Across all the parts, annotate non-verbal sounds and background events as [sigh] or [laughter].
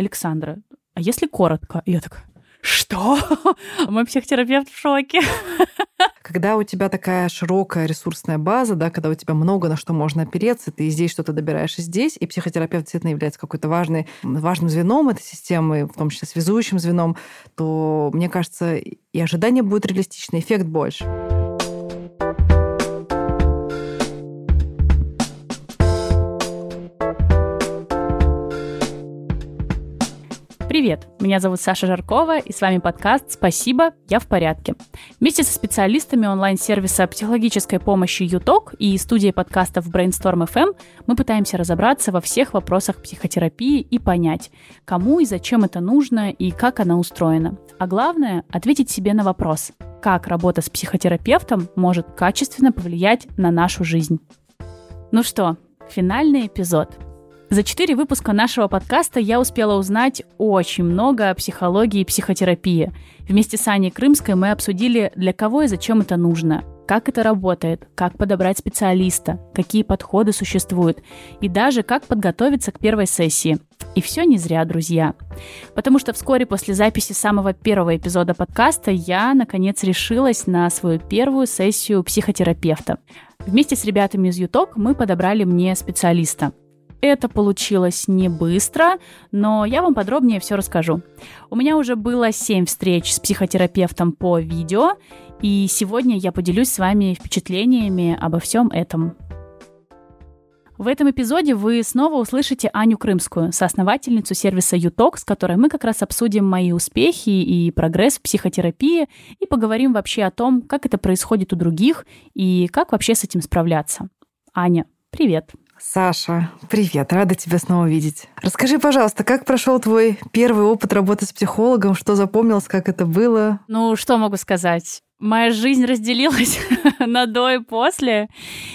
Александра, а если коротко? И я такая, что? [laughs] Мой психотерапевт в шоке. [laughs] Когда у тебя такая широкая ресурсная база, да, когда у тебя много на что можно опереться, ты здесь что-то добираешь и здесь, и психотерапевт действительно является какой-то важный, важным звеном этой системы, в том числе связующим звеном, то, мне кажется, и ожидание будет реалистичный, эффект больше. Привет, меня зовут Саша Жаркова, и с вами подкаст «Спасибо, я в порядке». Вместе со специалистами онлайн-сервиса психологической помощи ЮТОК и студией подкастов Brainstorm FM мы пытаемся разобраться во всех вопросах психотерапии и понять, кому и зачем это нужно и как она устроена. А главное, ответить себе на вопрос, как работа с психотерапевтом может качественно повлиять на нашу жизнь. Ну что, финальный эпизод – за четыре выпуска нашего подкаста я успела узнать очень много о психологии и психотерапии. Вместе с Аней Крымской мы обсудили, для кого и зачем это нужно, как это работает, как подобрать специалиста, какие подходы существуют и даже как подготовиться к первой сессии. И все не зря, друзья. Потому что вскоре после записи самого первого эпизода подкаста я, наконец, решилась на свою первую сессию психотерапевта. Вместе с ребятами из ЮТОК мы подобрали мне специалиста. Это получилось не быстро, но я вам подробнее все расскажу. У меня уже было 7 встреч с психотерапевтом по видео, и сегодня я поделюсь с вами впечатлениями обо всем этом. В этом эпизоде вы снова услышите Аню Крымскую, соосновательницу сервиса Юток, с которой мы как раз обсудим мои успехи и прогресс в психотерапии и поговорим вообще о том, как это происходит у других и как вообще с этим справляться. Аня, привет! Саша, привет, рада тебя снова видеть. Расскажи, пожалуйста, как прошел твой первый опыт работы с психологом, что запомнилось, как это было? Ну, что могу сказать? Моя жизнь разделилась [laughs] на до и после,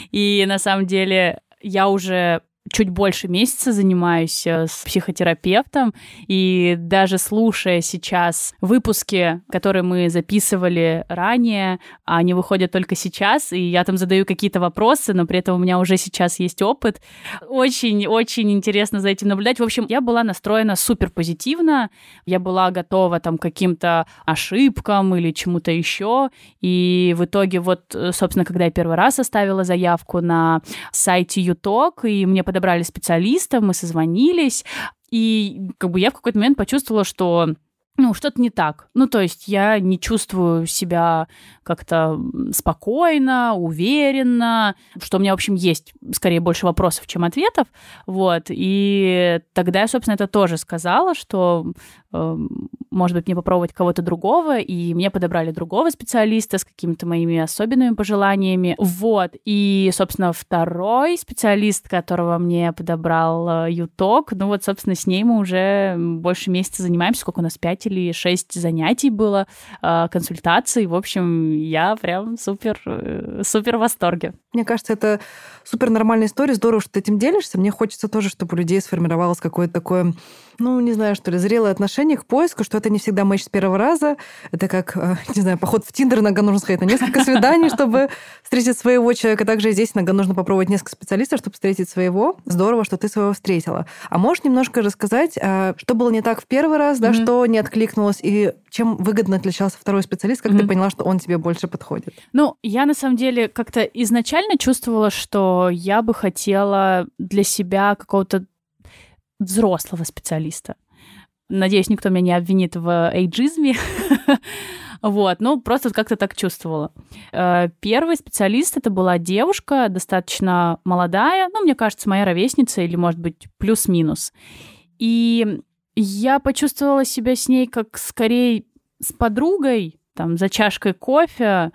и на самом деле я уже чуть больше месяца занимаюсь э, с психотерапевтом, и даже слушая сейчас выпуски, которые мы записывали ранее, они выходят только сейчас, и я там задаю какие-то вопросы, но при этом у меня уже сейчас есть опыт. Очень-очень интересно за этим наблюдать. В общем, я была настроена супер позитивно, я была готова там к каким-то ошибкам или чему-то еще, и в итоге вот, э, собственно, когда я первый раз оставила заявку на сайте ЮТОК, и мне подобрали специалиста, мы созвонились, и как бы я в какой-то момент почувствовала, что ну, что-то не так. Ну, то есть я не чувствую себя как-то спокойно, уверенно, что у меня, в общем, есть скорее больше вопросов, чем ответов. Вот. И тогда я, собственно, это тоже сказала, что, может быть, мне попробовать кого-то другого, и мне подобрали другого специалиста с какими-то моими особенными пожеланиями. Вот. И, собственно, второй специалист, которого мне подобрал э, Юток, ну вот, собственно, с ней мы уже больше месяца занимаемся, сколько у нас, пять или шесть занятий было, э, консультаций. В общем, я прям супер, э, супер в восторге. Мне кажется, это супер нормальная история. Здорово, что ты этим делишься. Мне хочется тоже, чтобы у людей сформировалось какое-то такое ну, не знаю, что ли, зрелое отношение к поиску, что это не всегда матч с первого раза. Это как, э, [laughs] не знаю, поход в Тиндер, иногда нужно сходить на несколько свиданий, чтобы встретить своего человека. Также здесь иногда нужно попробовать несколько специалистов, чтобы встретить своего. Здорово, что ты своего встретила. А можешь немножко рассказать, э, что было не так в первый раз, да, что не откликнулось, и чем выгодно отличался второй специалист, как ты поняла, что он тебе больше подходит? Ну, я на самом деле как-то изначально чувствовала, что я бы хотела для себя какого-то взрослого специалиста. Надеюсь, никто меня не обвинит в эйджизме. [laughs] Вот, ну, просто как-то так чувствовала. Э, первый специалист это была девушка, достаточно молодая, ну, мне кажется, моя ровесница или, может быть, плюс-минус. И я почувствовала себя с ней как скорее с подругой, там, за чашкой кофе,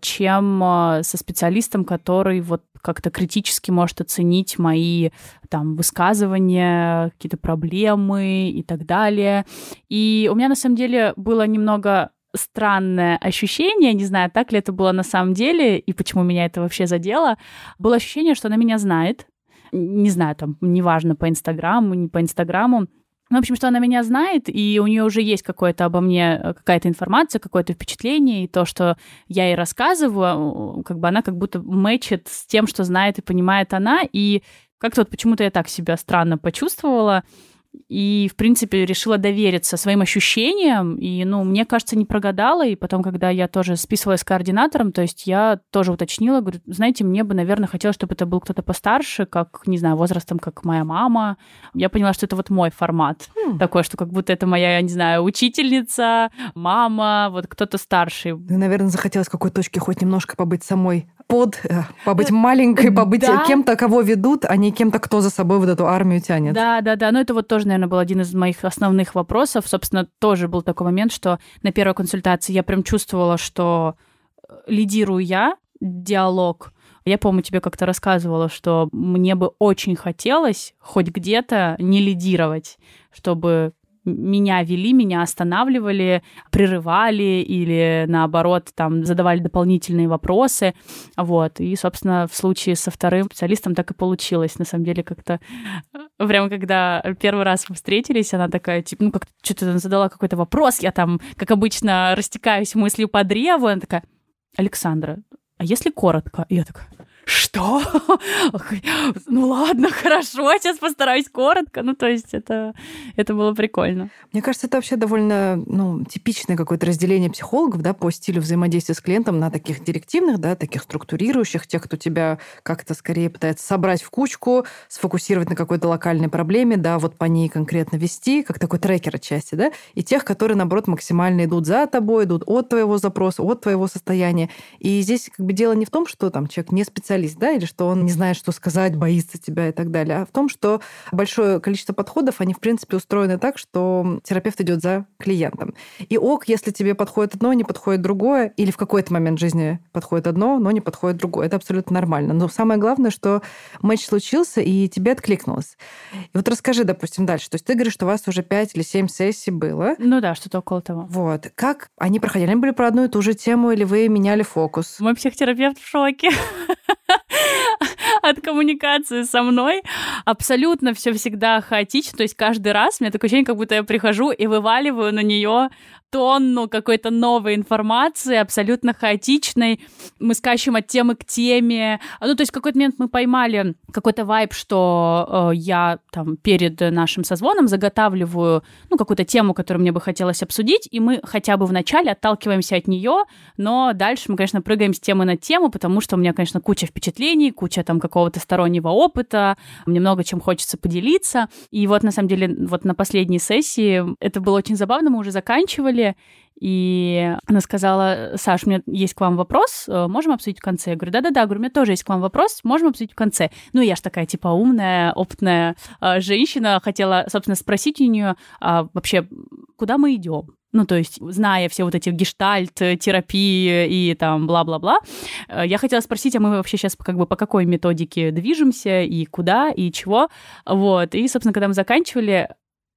чем э, со специалистом, который вот как-то критически может оценить мои там высказывания, какие-то проблемы и так далее. И у меня на самом деле было немного странное ощущение, не знаю, так ли это было на самом деле и почему меня это вообще задело. Было ощущение, что она меня знает, не знаю, там, неважно, по Инстаграму, не по Инстаграму, в общем, что она меня знает, и у нее уже есть какое-то обо мне, э, какая-то информация, какое-то впечатление, и то, что я ей рассказываю, как бы она как будто мэчит с тем, что знает и понимает она, и как-то вот почему-то я так себя странно почувствовала, и, в принципе, решила довериться своим ощущениям, и, ну, мне кажется, не прогадала, и потом, когда я тоже списывалась с координатором, то есть я тоже уточнила, говорю, знаете, мне бы, наверное, хотелось, чтобы это был кто-то постарше, как, не знаю, возрастом, как моя мама. Я поняла, что это вот мой формат, mm. такой, что как будто это моя, не знаю, учительница, мама, вот кто-то старший. Ну, наверное, захотелось в какой точке хоть немножко побыть самой под, э, побыть маленькой, побыть да. кем-то, кого ведут, а не кем-то, кто за собой вот эту армию тянет. Да, да, да. Ну, это вот тоже, наверное, был один из моих основных вопросов. Собственно, тоже был такой момент, что на первой консультации я прям чувствовала, что э, лидирую я диалог. Я, помню, тебе как-то рассказывала, что мне бы очень хотелось хоть где-то не лидировать, чтобы меня вели, меня останавливали, прерывали или, наоборот, там, задавали дополнительные вопросы. Вот. И, собственно, в случае со вторым специалистом так и получилось. На самом деле, как-то э, прямо когда первый раз мы встретились, она такая, типа, ну, как что-то задала какой-то вопрос, я там, как обычно, растекаюсь мыслью по древу, она такая, Александра, а если коротко? И я такая, что? [laughs] ну ладно, хорошо, сейчас постараюсь коротко. Ну, то есть это, это было прикольно. Мне кажется, это вообще довольно ну, типичное какое-то разделение психологов да, по стилю взаимодействия с клиентом на таких директивных, да, таких структурирующих, тех, кто тебя как-то скорее пытается собрать в кучку, сфокусировать на какой-то локальной проблеме, да, вот по ней конкретно вести, как такой трекер отчасти, да, и тех, которые, наоборот, максимально идут за тобой, идут от твоего запроса, от твоего состояния. И здесь как бы дело не в том, что там человек не специалист, специалист, да, или что он не знает, что сказать, боится тебя и так далее, а в том, что большое количество подходов, они, в принципе, устроены так, что терапевт идет за клиентом. И ок, если тебе подходит одно, не подходит другое, или в какой-то момент жизни подходит одно, но не подходит другое. Это абсолютно нормально. Но самое главное, что матч случился, и тебе откликнулось. И вот расскажи, допустим, дальше. То есть ты говоришь, что у вас уже 5 или 7 сессий было. Ну да, что-то около того. Вот. Как они проходили? Они были про одну и ту же тему, или вы меняли фокус? Мой психотерапевт в шоке. От коммуникации со мной. Абсолютно все всегда хаотично. То есть каждый раз у меня такое ощущение, как будто я прихожу и вываливаю на нее тонну какой-то новой информации, абсолютно хаотичной. Мы скачем от темы к теме. Ну, то есть в какой-то момент мы поймали какой-то вайб, что э, я там перед нашим созвоном заготавливаю, ну, какую-то тему, которую мне бы хотелось обсудить, и мы хотя бы вначале отталкиваемся от нее, но дальше мы, конечно, прыгаем с темы на тему, потому что у меня, конечно, куча впечатлений, куча там какого-то стороннего опыта, мне много чем хочется поделиться. И вот, на самом деле, вот на последней сессии это было очень забавно, мы уже заканчивали, были, и она сказала, Саш, у меня есть к вам вопрос, э, можем обсудить в конце? Я говорю, да-да-да, говорю, у меня тоже есть к вам вопрос, можем обсудить в конце. Ну, я ж такая, типа, умная, опытная э, женщина, хотела, собственно, спросить у нее а, вообще, куда мы идем? Ну, то есть, зная все вот эти гештальт, терапии и там бла-бла-бла, э, я хотела спросить, а мы вообще сейчас как бы по какой методике движемся и куда и чего. Вот. И, собственно, когда мы заканчивали,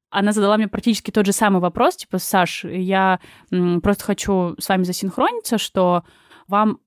она задала мне практически тот же самый вопрос, типа, Саш, я просто хочу с вами засинхрониться, что вам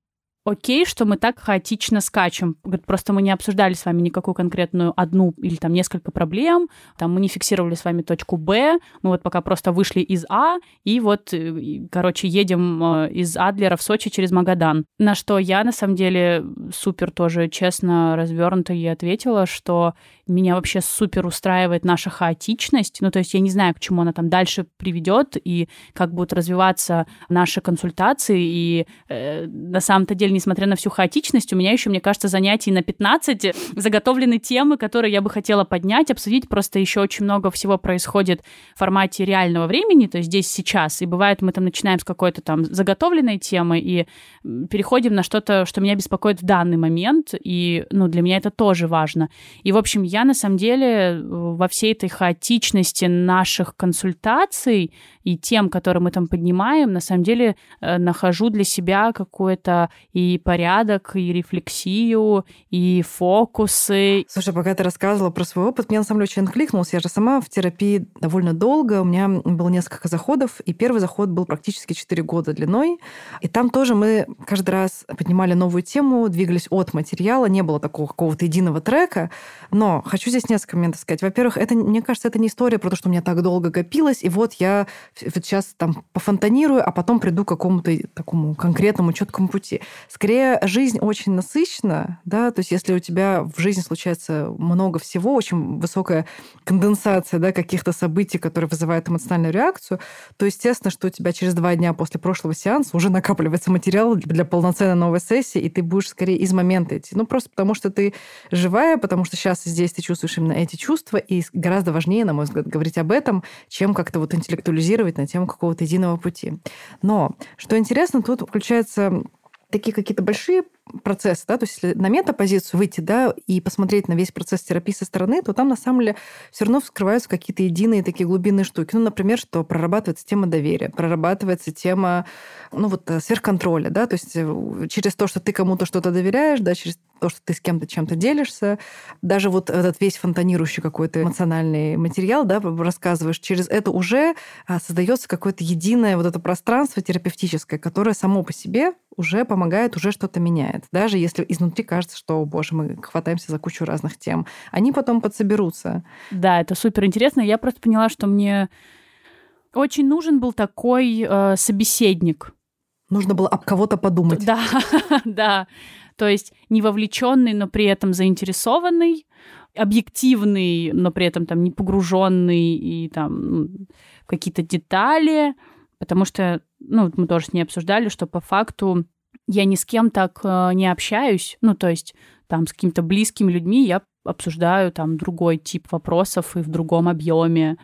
окей, что мы так хаотично скачем. Говорит, просто мы не обсуждали с вами никакую конкретную одну или там несколько проблем, там мы не фиксировали с вами точку Б, мы вот пока просто вышли из А, и вот, э, короче, едем э, из Адлера в Сочи через Магадан. На что я, на самом деле, супер тоже честно развернуто ей ответила, что меня вообще супер устраивает наша хаотичность, ну, то есть я не знаю, к чему она там дальше приведет и как будут развиваться наши консультации, и э, на самом-то деле несмотря на всю хаотичность, у меня еще, мне кажется, занятий на 15 [laughs] заготовлены темы, которые я бы хотела поднять, обсудить. Просто еще очень много всего происходит в формате реального времени, то есть здесь сейчас. И бывает, мы там начинаем с какой-то там заготовленной темы и переходим на что-то, что меня беспокоит в данный момент. И, ну, для меня это тоже важно. И, в общем, я на самом деле э, во всей этой хаотичности наших консультаций и тем, которые мы там поднимаем, на самом деле э, нахожу для себя какой-то и порядок, и рефлексию, и фокусы. Слушай, пока ты рассказывала про свой опыт, мне на самом деле очень откликнулся. Я же сама в терапии довольно долго. У меня было несколько заходов, и первый заход был практически 4 года длиной. И там тоже мы каждый раз поднимали новую тему, двигались от материала, не было такого какого-то единого трека. Но хочу здесь несколько моментов сказать. Во-первых, это, мне кажется, это не история про то, что у меня так долго копилось, и вот я вот сейчас там пофонтанирую, а потом приду к какому-то такому конкретному, четкому пути. Скорее, жизнь очень насыщена, да, то есть если у тебя в жизни случается много всего, очень высокая конденсация, да, каких-то событий, которые вызывают эмоциональную реакцию, то естественно, что у тебя через два дня после прошлого сеанса уже накапливается материал для полноценной новой сессии, и ты будешь скорее из момента идти. Ну, просто потому что ты живая, потому что сейчас и здесь ты чувствуешь именно эти чувства, и гораздо важнее, на мой взгляд, говорить об этом, чем как-то вот интеллектуализировать на тему какого-то единого пути. Но, что интересно, тут включается такие какие-то большие процесс, да, то есть если на метапозицию выйти, да, и посмотреть на весь процесс терапии со стороны, то там на самом деле все равно вскрываются какие-то единые такие глубинные штуки. Ну, например, что прорабатывается тема доверия, прорабатывается тема, ну, вот э, сверхконтроля, да, то есть э, через то, что ты кому-то что-то доверяешь, да, через то, что ты с кем-то чем-то делишься, даже вот этот весь фонтанирующий какой-то эмоциональный материал, да, рассказываешь, через это уже а, создается какое-то единое вот это пространство терапевтическое, которое само по себе уже помогает, уже что-то меняет. Даже если изнутри кажется, что, о боже, мы хватаемся за кучу разных тем. Они потом подсоберутся. Да, это супер интересно. Я просто поняла, что мне очень нужен был такой э, собеседник. Нужно было об кого-то подумать. Да, [laughs] да. То есть не вовлеченный, но при этом заинтересованный, объективный, но при этом там не погруженный и там в какие-то детали, потому что, ну, мы тоже с ней обсуждали, что по факту я ни с кем так э, не общаюсь, ну, то есть там с какими-то близкими людьми я обсуждаю там другой тип вопросов и в другом объеме.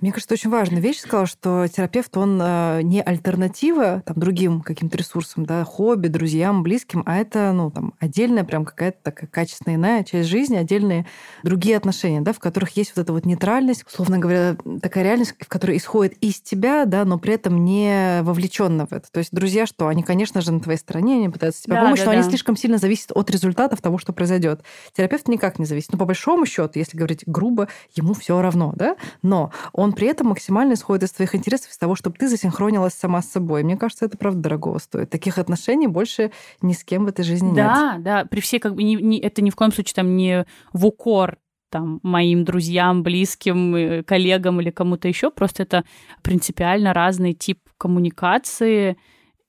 Мне кажется, очень важная вещь сказала, что терапевт, он э, не альтернатива там, другим каким-то ресурсам, да, хобби, друзьям, близким, а это, ну, там, отдельная прям какая-то такая качественная иная часть жизни, отдельные другие отношения, да, в которых есть вот эта вот нейтральность, условно говоря, такая реальность, в которой исходит из тебя, да, но при этом не вовлеченно в это. То есть друзья что? Они, конечно же, на твоей стороне, они пытаются тебя да, помочь, да, но да. они слишком сильно зависят от результатов того, что произойдет. Терапевт никак не зависит. Но по большому счету, если говорить грубо, ему все равно, да, но он при этом максимально исходит из твоих интересов, из того, чтобы ты засинхронилась сама с собой. Мне кажется, это правда дорогого стоит. Таких отношений больше ни с кем в этой жизни да, нет. Да, да. При всей как бы не, не, это ни в коем случае там не в укор там, моим друзьям, близким, э, коллегам или кому-то еще. Просто это принципиально разный тип коммуникации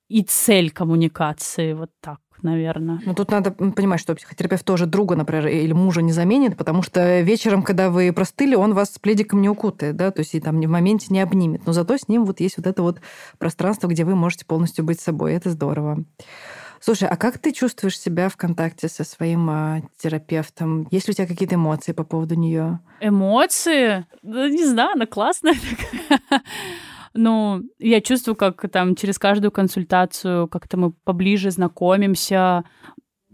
и цель коммуникации. Вот так наверное. Но тут надо понимать, что психотерапевт тоже друга, например, или мужа не заменит, потому что вечером, когда вы простыли, он вас с пледиком не укутает, да, то есть и там в моменте не обнимет. Но зато с ним вот есть вот это вот пространство, где вы можете полностью быть собой. Это здорово. Слушай, а как ты чувствуешь себя в контакте со своим а, терапевтом? Есть ли у тебя какие-то эмоции по поводу нее? Эмоции? Да, не знаю, она классная. Ну, я чувствую, как там через каждую консультацию как-то мы поближе знакомимся,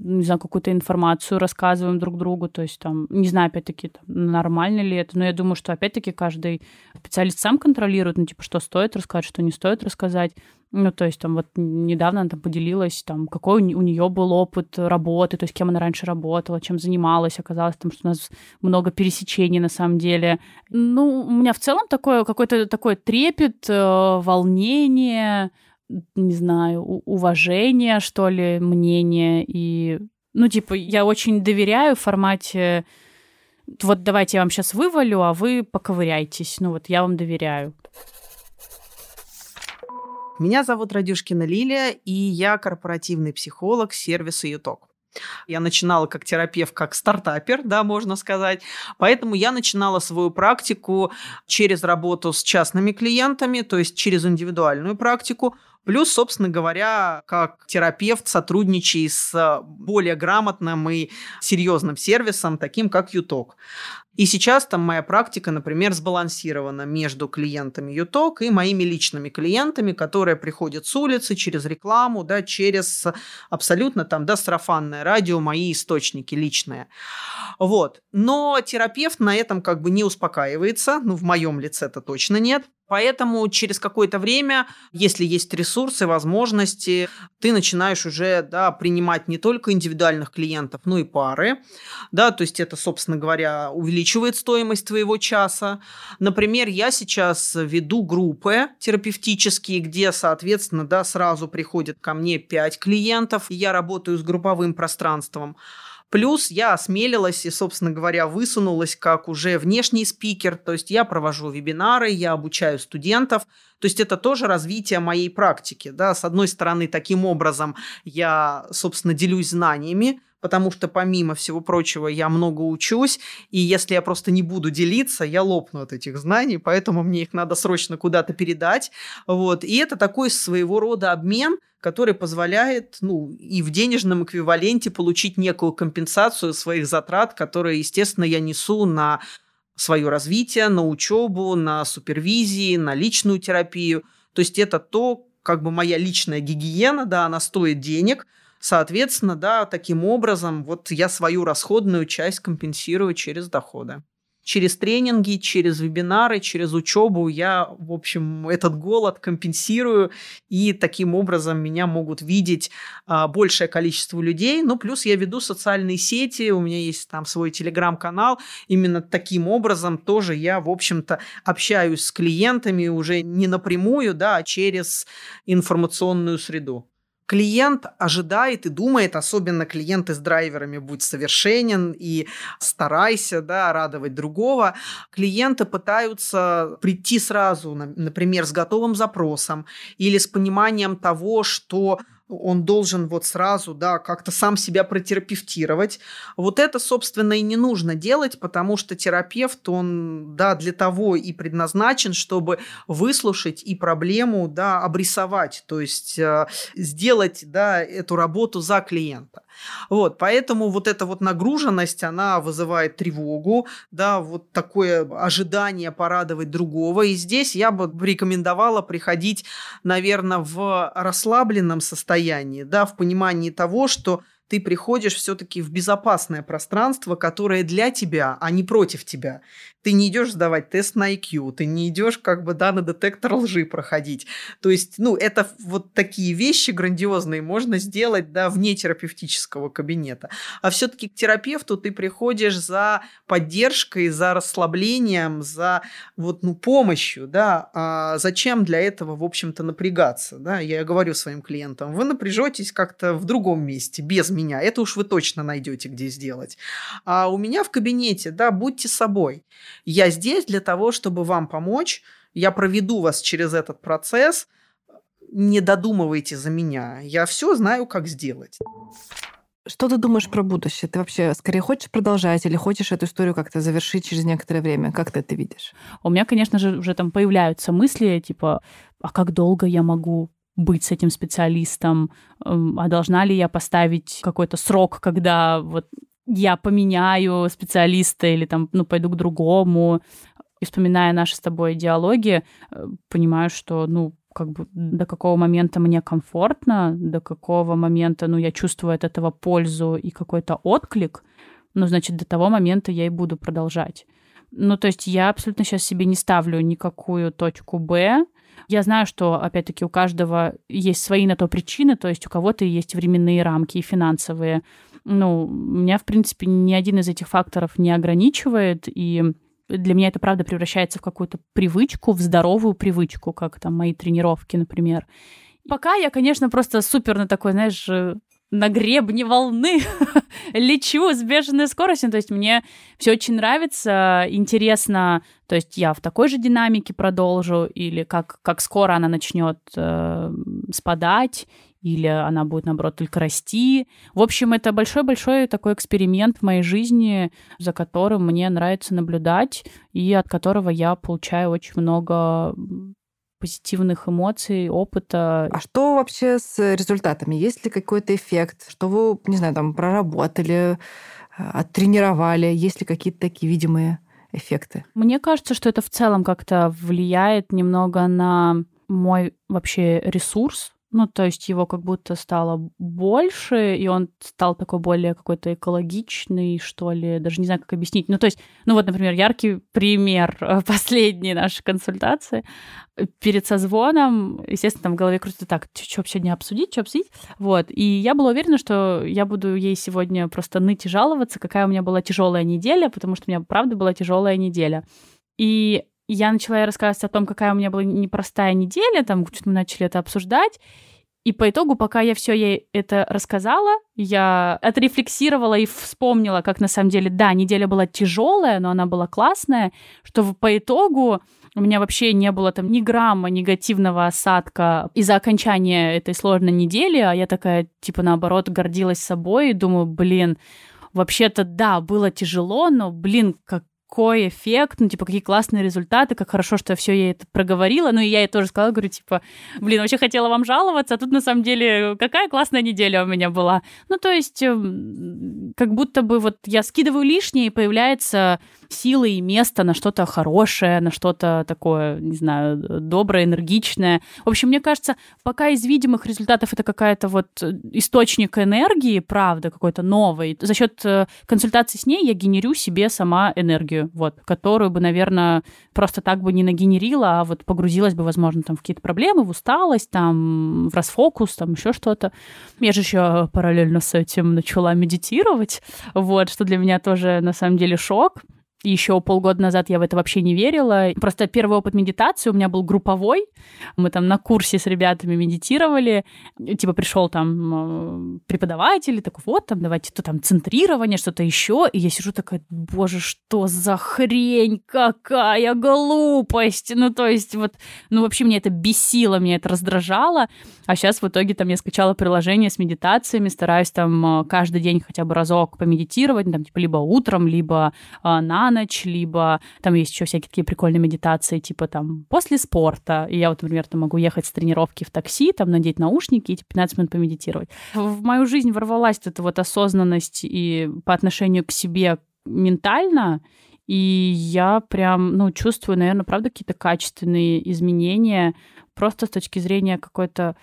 не знаю, какую-то информацию рассказываем друг другу, то есть там, не знаю, опять-таки, нормально ли это, но я думаю, что опять-таки каждый специалист сам контролирует, ну, типа, что стоит рассказать, что не стоит рассказать. Ну, то есть там вот недавно она там поделилась, там, какой у нее был опыт работы, то есть кем она раньше работала, чем занималась. Оказалось, там, что у нас много пересечений на самом деле. Ну, у меня в целом такое, какой-то такой трепет, э, волнение, не знаю, уважение, что ли, мнение. И, ну, типа, я очень доверяю формате вот давайте я вам сейчас вывалю, а вы поковыряйтесь. Ну вот я вам доверяю. Меня зовут Радюшкина Лилия, и я корпоративный психолог сервиса «Юток». Я начинала как терапевт, как стартапер, да, можно сказать. Поэтому я начинала свою практику через работу с частными клиентами, то есть через индивидуальную практику. Плюс, собственно говоря, как терапевт, сотрудничая с более грамотным и серьезным сервисом, таким как Юток. И сейчас там моя практика, например, сбалансирована между клиентами Юток и моими личными клиентами, которые приходят с улицы через рекламу, да, через абсолютно там, да, сарафанное радио, мои источники личные. Вот. Но терапевт на этом как бы не успокаивается, ну, в моем лице это точно нет. Поэтому через какое-то время, если есть ресурсы, возможности, ты начинаешь уже да, принимать не только индивидуальных клиентов, но и пары. Да, то есть это, собственно говоря, увеличивает стоимость твоего часа. Например, я сейчас веду группы терапевтические, где, соответственно, да, сразу приходит ко мне 5 клиентов, я работаю с групповым пространством. Плюс я осмелилась и, собственно говоря, высунулась как уже внешний спикер, то есть я провожу вебинары, я обучаю студентов, то есть это тоже развитие моей практики. Да? С одной стороны, таким образом я, собственно, делюсь знаниями, потому что, помимо всего прочего, я много учусь, и если я просто не буду делиться, я лопну от этих знаний, поэтому мне их надо срочно куда-то передать. Вот. И это такой своего рода обмен – который позволяет ну, и в денежном эквиваленте получить некую компенсацию своих затрат, которые, естественно, я несу на свое развитие, на учебу, на супервизии, на личную терапию. То есть это то, как бы моя личная гигиена, да, она стоит денег, соответственно, да, таким образом вот я свою расходную часть компенсирую через доходы через тренинги, через вебинары, через учебу я, в общем, этот голод компенсирую, и таким образом меня могут видеть а, большее количество людей. Ну, плюс я веду социальные сети, у меня есть там свой телеграм-канал. Именно таким образом тоже я, в общем-то, общаюсь с клиентами уже не напрямую, да, а через информационную среду клиент ожидает и думает, особенно клиенты с драйверами, будь совершенен и старайся да, радовать другого. Клиенты пытаются прийти сразу, например, с готовым запросом или с пониманием того, что он должен вот сразу, да, как-то сам себя протерапевтировать. Вот это, собственно, и не нужно делать, потому что терапевт, он, да, для того и предназначен, чтобы выслушать и проблему, да, обрисовать, то есть э, сделать, да, эту работу за клиента. Вот, поэтому вот эта вот нагруженность, она вызывает тревогу, да, вот такое ожидание порадовать другого. И здесь я бы рекомендовала приходить, наверное, в расслабленном состоянии, да, в понимании того, что ты приходишь все-таки в безопасное пространство, которое для тебя, а не против тебя. Ты не идешь сдавать тест на IQ, ты не идешь как бы, да, на детектор лжи проходить. То есть, ну, это вот такие вещи грандиозные можно сделать, да, вне терапевтического кабинета. А все-таки к терапевту ты приходишь за поддержкой, за расслаблением, за вот, ну, помощью, да. А зачем для этого, в общем-то, напрягаться, да? Я говорю своим клиентам, вы напряжетесь как-то в другом месте, без меня. Это уж вы точно найдете, где сделать. А у меня в кабинете, да, будьте собой. Я здесь для того, чтобы вам помочь. Я проведу вас через этот процесс. Не додумывайте за меня. Я все знаю, как сделать. Что ты думаешь про будущее? Ты вообще скорее хочешь продолжать или хочешь эту историю как-то завершить через некоторое время? Как ты это видишь? У меня, конечно же, уже там появляются мысли, типа, а как долго я могу быть с этим специалистом? Эм, а должна ли я поставить какой-то срок, когда вот я поменяю специалиста или там, ну, пойду к другому. И вспоминая наши с тобой диалоги, э, понимаю, что, ну, как бы до какого момента мне комфортно, до какого момента, ну, я чувствую от этого пользу и какой-то отклик, ну, значит, до того момента я и буду продолжать. Ну, то есть я абсолютно сейчас себе не ставлю никакую точку «Б», я знаю, что, опять-таки, у каждого есть свои на то причины, то есть у кого-то есть временные рамки и финансовые. Ну, меня, в принципе, ни один из этих факторов не ограничивает, и для меня это, правда, превращается в какую-то привычку, в здоровую привычку, как там мои тренировки, например. Пока я, конечно, просто супер на такой, знаешь, на гребне волны [laughs] лечу с бешеной скоростью. То есть мне все очень нравится, интересно, то есть я в такой же динамике продолжу, или как, как скоро она начнет э, спадать, или она будет, наоборот, только расти. В общем, это большой-большой такой эксперимент в моей жизни, за которым мне нравится наблюдать, и от которого я получаю очень много позитивных эмоций, опыта. А что вообще с результатами? Есть ли какой-то эффект? Что вы, не знаю, там проработали, оттренировали? Есть ли какие-то такие видимые эффекты? Мне кажется, что это в целом как-то влияет немного на мой вообще ресурс, ну, то есть его как будто стало больше, и он стал такой более какой-то экологичный, что ли, даже не знаю, как объяснить. Ну, то есть, ну вот, например, яркий пример э, [laughs] последней нашей консультации. Перед созвоном, естественно, там в голове крутится так, что сегодня обсудить, что обсудить. Вот. И я была уверена, что я буду ей сегодня просто ныть и жаловаться, какая у меня была тяжелая неделя, потому что у меня, правда, была тяжелая неделя. И я начала рассказывать о том, какая у меня была непростая неделя, там мы начали это обсуждать, И по итогу, пока я все ей это рассказала, я отрефлексировала и вспомнила, как на самом деле, да, неделя была тяжелая, но она была классная, что по итогу у меня вообще не было там ни грамма негативного осадка из-за окончания этой сложной недели, а я такая, типа, наоборот, гордилась собой и думаю, блин, вообще-то, да, было тяжело, но, блин, как какой эффект, ну, типа, какие классные результаты, как хорошо, что я все ей это проговорила. Ну, и я ей тоже сказала, говорю, типа, блин, вообще хотела вам жаловаться, а тут, на самом деле, какая классная неделя у меня была. Ну, то есть, эм, как будто бы вот я скидываю лишнее, и появляется силы и место на что-то хорошее, на что-то такое, не знаю, доброе, энергичное. В общем, мне кажется, пока из видимых результатов это какая-то вот источник энергии, правда, какой-то новый, за счет э, консультации с ней я генерю себе сама энергию, вот, которую бы, наверное, просто так бы не нагенерила, а вот погрузилась бы, возможно, там в какие-то проблемы, в усталость, там, в расфокус, там, еще что-то. Я же еще параллельно с этим начала медитировать, вот, что для меня тоже, на самом деле, шок. Еще полгода назад я в это вообще не верила. Просто первый опыт медитации у меня был групповой. Мы там на курсе с ребятами медитировали. Типа пришел там э, преподаватель, такой, вот там давайте то там центрирование, что-то еще. И я сижу такая, боже, что за хрень, какая глупость. Ну, то есть вот, ну, вообще мне это бесило, мне это раздражало. А сейчас в итоге там я скачала приложение с медитациями, стараюсь там э, каждый день хотя бы разок помедитировать, там, типа, либо утром, либо э, на ночь, либо там есть еще всякие такие прикольные медитации, типа там после спорта. И я вот, например, там могу ехать с тренировки в такси, там надеть наушники и типа, 15 минут помедитировать. В мою жизнь ворвалась эта вот осознанность и по отношению к себе ментально, и я прям, ну, чувствую, наверное, правда, какие-то качественные изменения просто с точки зрения какой-то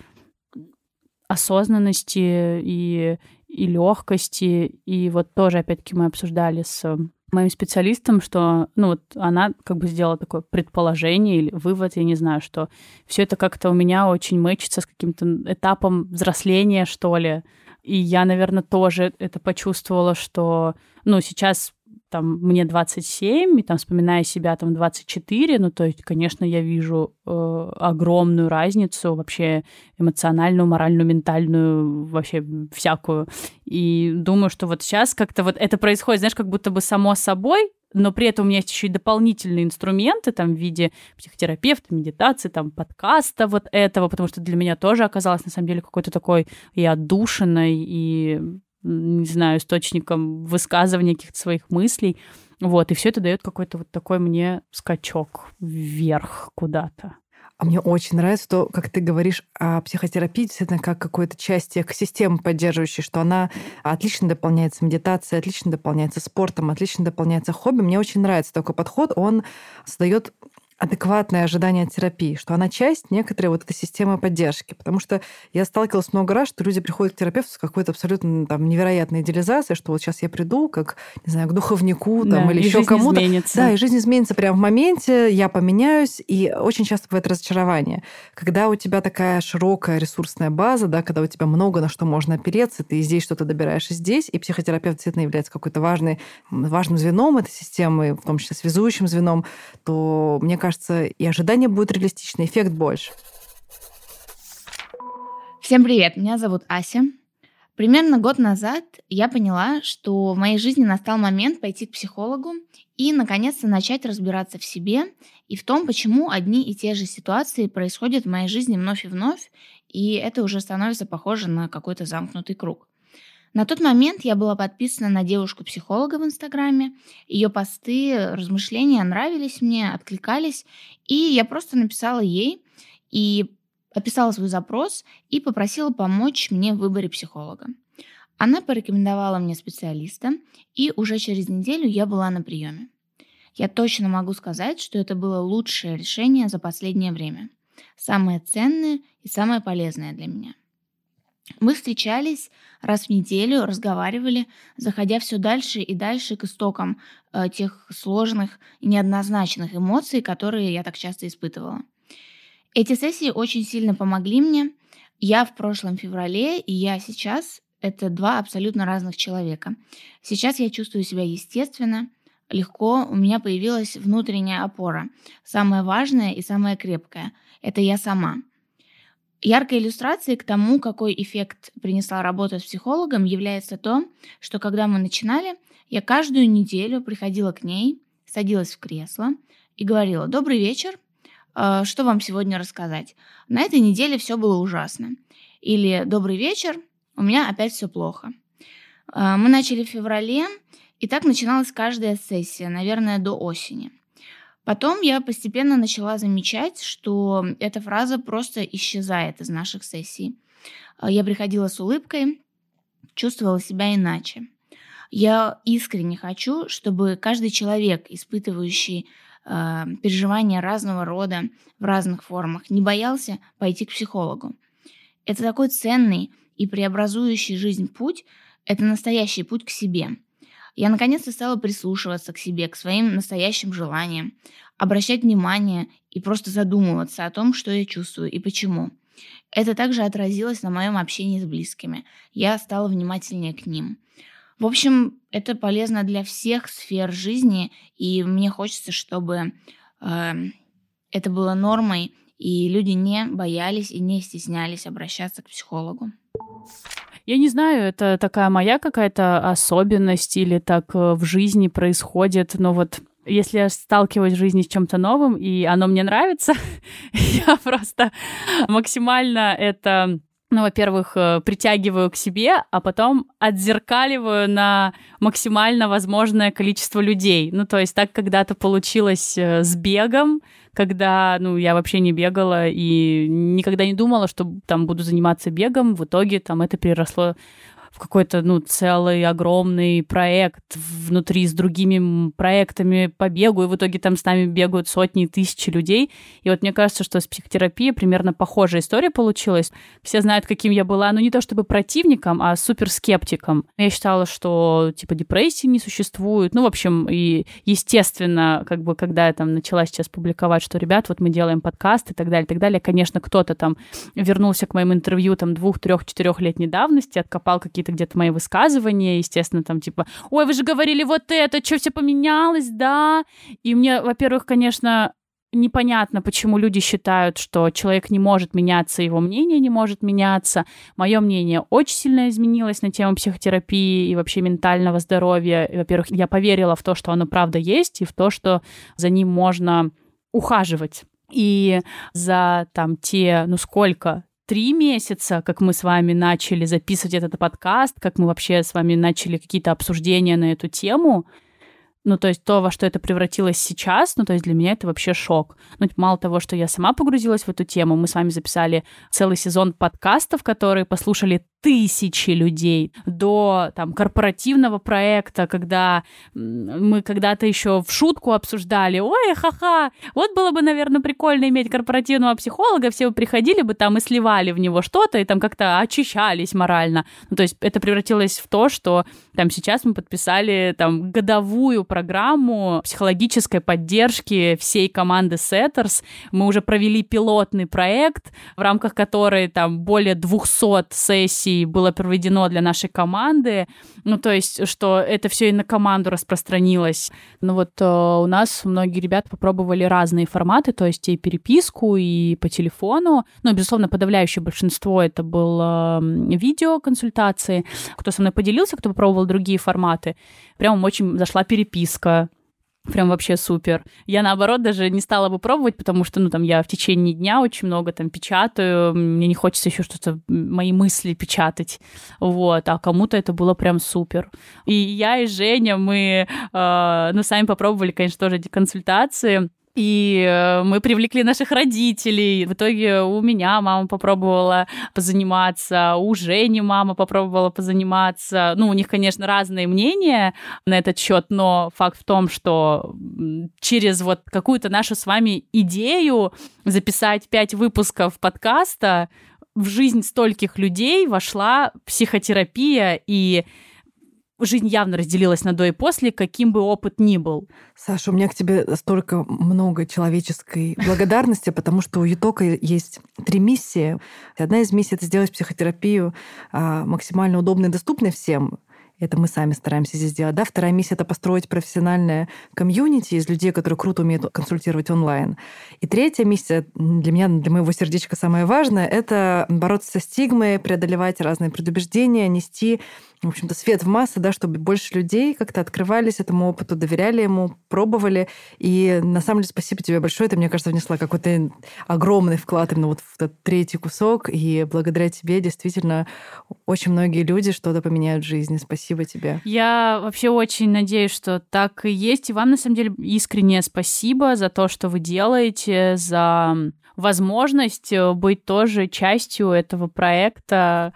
осознанности и, и легкости. И вот тоже, опять-таки, мы обсуждали с моим специалистом, что, ну, вот она как бы сделала такое предположение или вывод, я не знаю, что все это как-то у меня очень мэчится с каким-то этапом взросления, что ли. И я, наверное, тоже это почувствовала, что, ну, сейчас там мне 27, и там вспоминая себя там 24, ну то есть, конечно, я вижу э, огромную разницу вообще эмоциональную, моральную, ментальную, вообще всякую. И думаю, что вот сейчас как-то вот это происходит, знаешь, как будто бы само собой, но при этом у меня есть еще и дополнительные инструменты там в виде психотерапевта, медитации, там подкаста вот этого, потому что для меня тоже оказалось на самом деле какой-то такой и отдушиной, и не знаю, источником высказывания каких-то своих мыслей. Вот, и все это дает какой-то вот такой мне скачок вверх куда-то. А мне очень нравится то, как ты говоришь о психотерапии, действительно, как какой-то части экосистемы поддерживающей, что она отлично дополняется медитацией, отлично дополняется спортом, отлично дополняется хобби. Мне очень нравится такой подход. Он создает адекватное ожидание терапии, что она часть некоторой вот этой системы поддержки. Потому что я сталкивалась много раз, что люди приходят к терапевту с какой-то абсолютно там невероятной идеализацией, что вот сейчас я приду, как, не знаю, к духовнику там, да, или еще кому-то. Да, и жизнь изменится прямо в моменте, я поменяюсь, и очень часто бывает разочарование. Когда у тебя такая широкая ресурсная база, да, когда у тебя много на что можно опереться, ты здесь что-то добираешь и здесь, и психотерапевт действительно является какой-то важный, важным звеном этой системы, в том числе связующим звеном, то мне кажется, кажется, и ожидания будут реалистичны, эффект больше. Всем привет, меня зовут Ася. Примерно год назад я поняла, что в моей жизни настал момент пойти к психологу и, наконец-то, начать разбираться в себе и в том, почему одни и те же ситуации происходят в моей жизни вновь и вновь, и это уже становится похоже на какой-то замкнутый круг. На тот момент я была подписана на девушку-психолога в Инстаграме. Ее посты, размышления нравились мне, откликались. И я просто написала ей и описала свой запрос и попросила помочь мне в выборе психолога. Она порекомендовала мне специалиста, и уже через неделю я была на приеме. Я точно могу сказать, что это было лучшее решение за последнее время. Самое ценное и самое полезное для меня – мы встречались раз в неделю, разговаривали, заходя все дальше и дальше к истокам э, тех сложных и неоднозначных эмоций, которые я так часто испытывала. Эти сессии очень сильно помогли мне. Я в прошлом феврале и я сейчас — это два абсолютно разных человека. Сейчас я чувствую себя естественно, легко, у меня появилась внутренняя опора. Самое важное и самое крепкое — это я сама — Яркой иллюстрацией к тому, какой эффект принесла работа с психологом, является то, что когда мы начинали, я каждую неделю приходила к ней, садилась в кресло и говорила «Добрый вечер, э, что вам сегодня рассказать?» На этой неделе все было ужасно. Или «Добрый вечер, у меня опять все плохо». Э, мы начали в феврале, и так начиналась каждая сессия, наверное, до осени. Потом я постепенно начала замечать, что эта фраза просто исчезает из наших сессий. А, я приходила с улыбкой, чувствовала себя иначе. Я искренне хочу, чтобы каждый человек, испытывающий э, переживания разного рода в разных формах, не боялся пойти к психологу. Это такой ценный и преобразующий жизнь путь, это настоящий путь к себе – я наконец-то стала прислушиваться к себе, к своим настоящим желаниям, обращать внимание и просто задумываться о том, что я чувствую и почему. Это также отразилось на моем общении с близкими. Я стала внимательнее к ним. В общем, это полезно для всех сфер жизни, и мне хочется, чтобы э, это было нормой, и люди не боялись и не стеснялись обращаться к психологу. Я не знаю, это такая моя какая-то особенность или так э, в жизни происходит, но вот если я сталкиваюсь в жизни с чем-то новым, и оно мне нравится, [laughs] я просто максимально это ну, во-первых, э, притягиваю к себе, а потом отзеркаливаю на максимально возможное количество людей. Ну, то есть так когда-то получилось э, с бегом, когда, ну, я вообще не бегала и никогда не думала, что там буду заниматься бегом. В итоге там это переросло в какой-то, ну, целый огромный проект внутри с другими проектами по бегу, и в итоге там с нами бегают сотни и тысячи людей. И вот мне кажется, что с психотерапией примерно похожая история получилась. Все знают, каким я была, ну, не то чтобы противником, а суперскептиком. Я считала, что, типа, депрессии не существует. Ну, в общем, и, естественно, как бы, когда я там начала сейчас публиковать, что, ребят, вот мы делаем подкаст и так далее, и так далее, конечно, кто-то там вернулся к моим интервью там двух, трех, четырехлетней давности, откопал какие-то какие-то где-то мои высказывания, естественно, там типа, ой, вы же говорили вот это, что все поменялось, да? И мне, во-первых, конечно, непонятно, почему люди считают, что человек не может меняться, его мнение не может меняться. Мое мнение очень сильно изменилось на тему психотерапии и вообще ментального здоровья. Во-первых, я поверила в то, что оно правда есть, и в то, что за ним можно ухаживать. И за там те, ну сколько, три месяца, как мы с вами начали записывать этот подкаст, как мы вообще с вами начали какие-то обсуждения на эту тему, ну, то есть то, во что это превратилось сейчас, ну, то есть для меня это вообще шок. Ну, мало того, что я сама погрузилась в эту тему, мы с вами записали целый сезон подкастов, которые послушали тысячи людей, до там корпоративного проекта, когда мы когда-то еще в шутку обсуждали, ой, ха-ха, вот было бы, наверное, прикольно иметь корпоративного психолога, все бы приходили бы там и сливали в него что-то, и там как-то очищались морально. Ну, то есть это превратилось в то, что там сейчас мы подписали там годовую программу психологической поддержки всей команды Setters. Мы уже провели пилотный проект, в рамках которой там более 200 сессий сессий было проведено для нашей команды. Ну, то есть, что это все и на команду распространилось. Ну, вот э, у нас многие ребята попробовали разные форматы, то есть и переписку, и по телефону. Ну, безусловно, подавляющее большинство это было видеоконсультации. Кто со мной поделился, кто попробовал другие форматы, прям очень зашла переписка. Прям вообще супер. Я, наоборот, даже не стала бы пробовать, потому что, ну, там, я в течение дня очень много там печатаю, мне не хочется еще что-то, мои мысли печатать, вот, а кому-то это было прям супер. И я и Женя, мы, э, ну, сами попробовали, конечно, тоже эти консультации, и э, мы привлекли наших родителей. В итоге у меня мама попробовала позаниматься, у Жени мама попробовала позаниматься. Ну, у них, конечно, разные мнения на этот счет, но факт в том, что через вот какую-то нашу с вами идею записать пять выпусков подкаста в жизнь стольких людей вошла психотерапия и жизнь явно разделилась на до и после, каким бы опыт ни был. Саша, у меня к тебе столько много человеческой [laughs] благодарности, потому что у Ютока есть три миссии. Одна из миссий — это сделать психотерапию а, максимально удобной и доступной всем. Это мы сами стараемся здесь сделать. Да? Вторая миссия — это построить профессиональное комьюнити из людей, которые круто умеют консультировать онлайн. И третья миссия для меня, для моего сердечка самая важная — это бороться со стигмой, преодолевать разные предубеждения, нести в общем-то, свет в массы, да, чтобы больше людей как-то открывались этому опыту, доверяли ему, пробовали. И на самом деле спасибо тебе большое. Ты, мне кажется, внесла какой-то огромный вклад именно вот в этот третий кусок. И благодаря тебе действительно очень многие люди что-то поменяют в жизни. Спасибо тебе. Я вообще очень надеюсь, что так и есть. И вам, на самом деле, искреннее спасибо за то, что вы делаете, за возможность быть тоже частью этого проекта.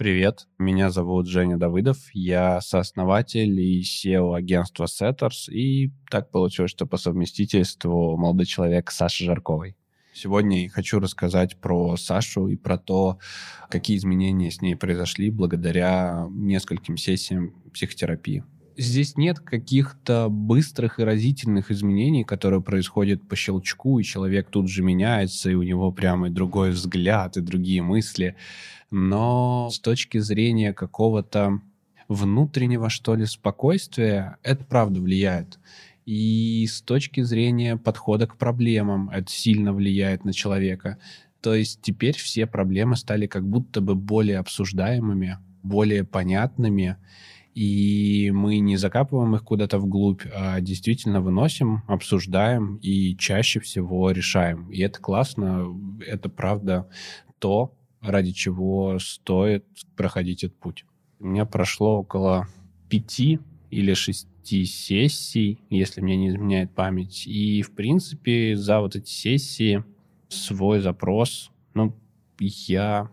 Привет, меня зовут Женя Давыдов, я сооснователь и SEO агентства Setters, и так получилось, что по совместительству молодой человек Саши Жарковой. Сегодня я хочу рассказать про Сашу и про то, какие изменения с ней произошли благодаря нескольким сессиям психотерапии. Здесь нет каких-то быстрых и разительных изменений, которые происходят по щелчку, и человек тут же меняется, и у него прямо и другой взгляд, и другие мысли но с точки зрения какого-то внутреннего, что ли, спокойствия, это правда влияет. И с точки зрения подхода к проблемам, это сильно влияет на человека. То есть теперь все проблемы стали как будто бы более обсуждаемыми, более понятными, и мы не закапываем их куда-то вглубь, а действительно выносим, обсуждаем и чаще всего решаем. И это классно, это правда то, ради чего стоит проходить этот путь. У меня прошло около пяти или шести сессий, если мне не изменяет память. И, в принципе, за вот эти сессии свой запрос, ну, я...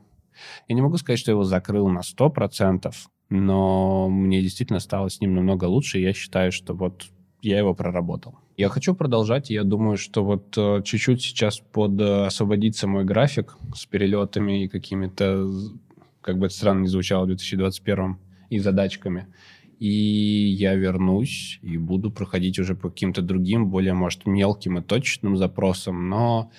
Я не могу сказать, что его закрыл на сто процентов, но мне действительно стало с ним намного лучше, и я считаю, что вот я его проработал. Я хочу продолжать. Я думаю, что вот э, чуть-чуть сейчас под э, освободится мой график с перелетами и какими-то, как бы это странно не звучало, в 2021 и задачками. И я вернусь и буду проходить уже по каким-то другим, более, может, мелким и точным запросам. Но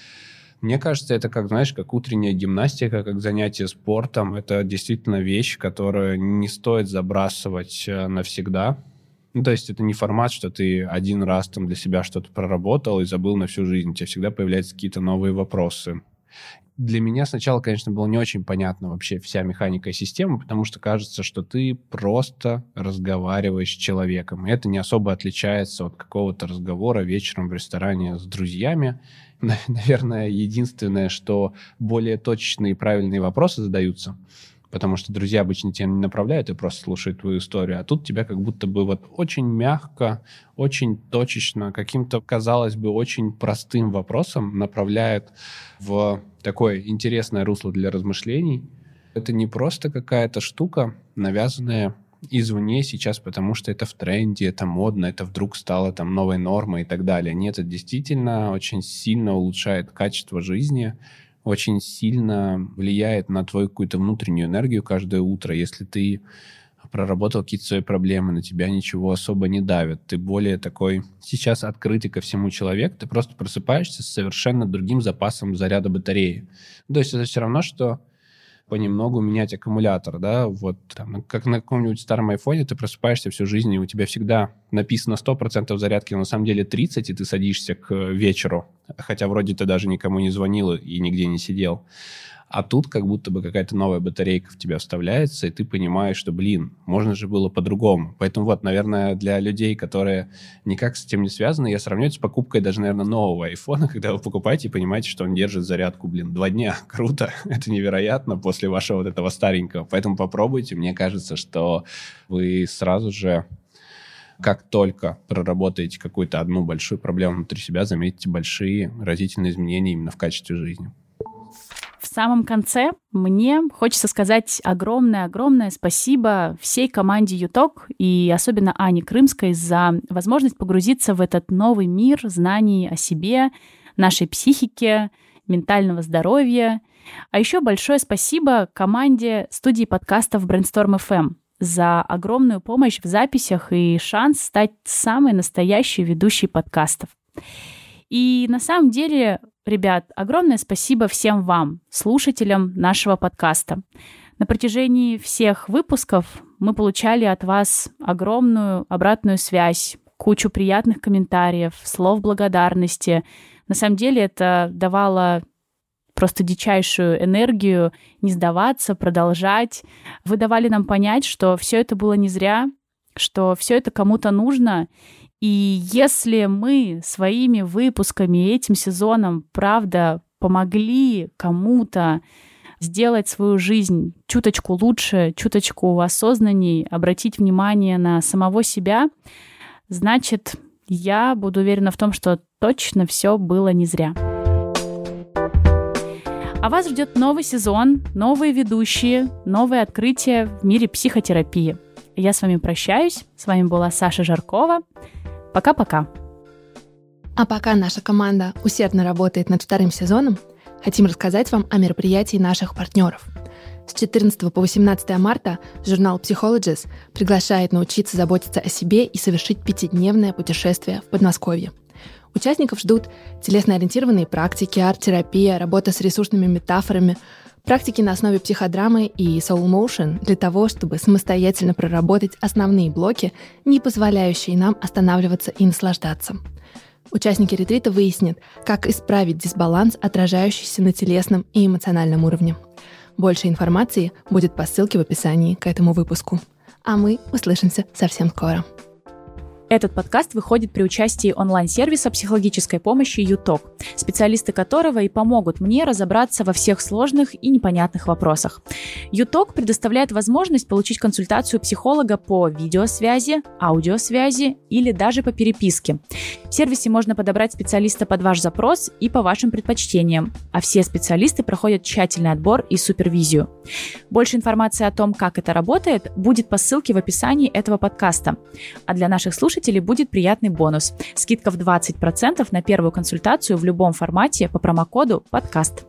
мне кажется, это как, знаешь, как утренняя гимнастика, как занятие спортом. Это действительно вещь, которую не стоит забрасывать э, навсегда ну, то есть это не формат, что ты один раз там для себя что-то проработал и забыл на всю жизнь. У тебя всегда появляются какие-то новые вопросы. Для меня сначала, конечно, было не очень понятно вообще вся механика и система, потому что кажется, что ты просто разговариваешь с человеком. И это не особо отличается от какого-то разговора вечером в ресторане с друзьями. [laughs] Наверное, единственное, что более точечные и правильные вопросы задаются – потому что друзья обычно тебя не направляют и просто слушают твою историю, а тут тебя как будто бы вот очень мягко, очень точечно, каким-то, казалось бы, очень простым вопросом направляют в такое интересное русло для размышлений. Это не просто какая-то штука, навязанная извне сейчас, потому что это в тренде, это модно, это вдруг стало там новой нормой и так далее. Нет, это действительно очень сильно улучшает качество жизни, очень сильно влияет на твою какую-то внутреннюю энергию каждое утро. Если ты проработал какие-то свои проблемы, на тебя ничего особо не давит. Ты более такой сейчас открытый ко всему человек, ты просто просыпаешься с совершенно другим запасом заряда батареи. То есть это все равно, что понемногу менять аккумулятор, да, вот там, как на каком-нибудь старом айфоне ты просыпаешься всю жизнь, и у тебя всегда написано 100% зарядки, но на самом деле 30, и ты садишься к вечеру, хотя вроде ты даже никому не звонил и нигде не сидел. А тут как будто бы какая-то новая батарейка в тебя вставляется, и ты понимаешь, что, блин, можно же было по-другому. Поэтому вот, наверное, для людей, которые никак с этим не связаны, я сравню это с покупкой даже, наверное, нового айфона, [laughs] когда вы покупаете и понимаете, что он держит зарядку, блин, два дня. [laughs] Круто. Это невероятно после вашего вот этого старенького. Поэтому попробуйте. Мне кажется, что вы сразу же как только проработаете какую-то одну большую проблему внутри себя, заметите большие разительные изменения именно в качестве жизни. В самом конце мне хочется сказать огромное-огромное спасибо всей команде ЮТОК и особенно Ане Крымской за возможность погрузиться в этот новый мир знаний о себе, нашей психике, ментального здоровья. А еще большое спасибо команде студии подкастов Brainstorm FM за огромную помощь в записях и шанс стать самой настоящей ведущей подкастов. И на самом деле Ребят, огромное спасибо всем вам, слушателям нашего подкаста. На протяжении всех выпусков мы получали от вас огромную обратную связь, кучу приятных комментариев, слов благодарности. На самом деле это давало просто дичайшую энергию не сдаваться, продолжать. Вы давали нам понять, что все это было не зря, что все это кому-то нужно. И если мы своими выпусками этим сезоном, правда, помогли кому-то сделать свою жизнь чуточку лучше, чуточку осознанней, обратить внимание на самого себя, значит, я буду уверена в том, что точно все было не зря. А вас ждет новый сезон, новые ведущие, новые открытия в мире психотерапии. Я с вами прощаюсь. С вами была Саша Жаркова. Пока-пока. А пока наша команда усердно работает над вторым сезоном, хотим рассказать вам о мероприятии наших партнеров. С 14 по 18 марта журнал Psychologist приглашает научиться заботиться о себе и совершить пятидневное путешествие в Подмосковье – Участников ждут телесно-ориентированные практики, арт-терапия, работа с ресурсными метафорами, практики на основе психодрамы и soul motion для того, чтобы самостоятельно проработать основные блоки, не позволяющие нам останавливаться и наслаждаться. Участники ретрита выяснят, как исправить дисбаланс, отражающийся на телесном и эмоциональном уровне. Больше информации будет по ссылке в описании к этому выпуску. А мы услышимся совсем скоро. Этот подкаст выходит при участии онлайн-сервиса психологической помощи ЮТОК, специалисты которого и помогут мне разобраться во всех сложных и непонятных вопросах. ЮТОК предоставляет возможность получить консультацию психолога по видеосвязи, аудиосвязи или даже по переписке. В сервисе можно подобрать специалиста под ваш запрос и по вашим предпочтениям, а все специалисты проходят тщательный отбор и супервизию. Больше информации о том, как это работает, будет по ссылке в описании этого подкаста. А для наших слушателей слушателей будет приятный бонус. Скидка в 20% на первую консультацию в любом формате по промокоду «Подкаст».